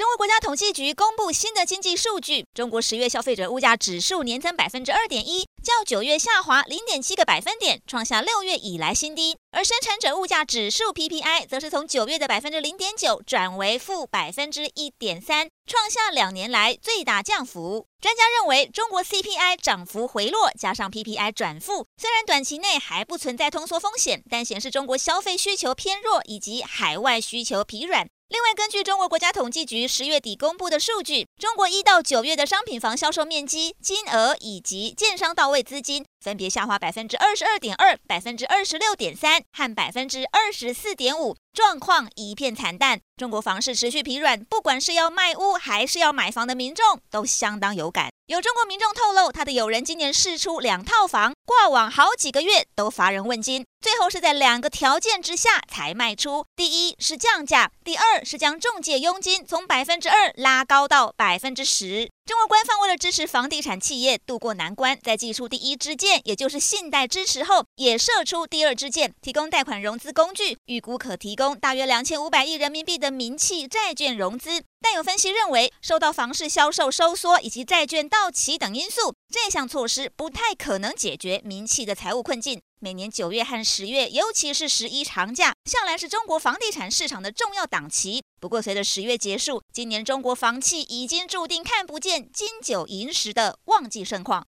中国国家统计局公布新的经济数据，中国十月消费者物价指数年增百分之二点一，较九月下滑零点七个百分点，创下六月以来新低。而生产者物价指数 PPI 则是从九月的百分之零点九转为负百分之一点三，创下两年来最大降幅。专家认为，中国 CPI 涨幅回落，加上 PPI 转负，虽然短期内还不存在通缩风险，但显示中国消费需求偏弱以及海外需求疲软。另外，根据中国国家统计局十月底公布的数据，中国一到九月的商品房销售面积、金额以及建商到位资金分别下滑百分之二十二点二、百分之二十六点三和百分之二十四点五，状况一片惨淡。中国房市持续疲软，不管是要卖屋还是要买房的民众都相当有感。有中国民众透露，他的友人今年试出两套房，挂网好几个月都乏人问津。最后是在两个条件之下才卖出：第一是降价，第二是将中介佣金从百分之二拉高到百分之十。中国官方为了支持房地产企业渡过难关，在寄出第一支箭，也就是信贷支持后，也射出第二支箭，提供贷款融资工具，预估可提供大约两千五百亿人民币的民企债券融资。但有分析认为，受到房市销售收缩以及债券到期等因素，这项措施不太可能解决民企的财务困境。每年九月和十月，尤其是十一长假，向来是中国房地产市场的重要档期。不过，随着十月结束，今年中国房企已经注定看不见金九银十的旺季盛况。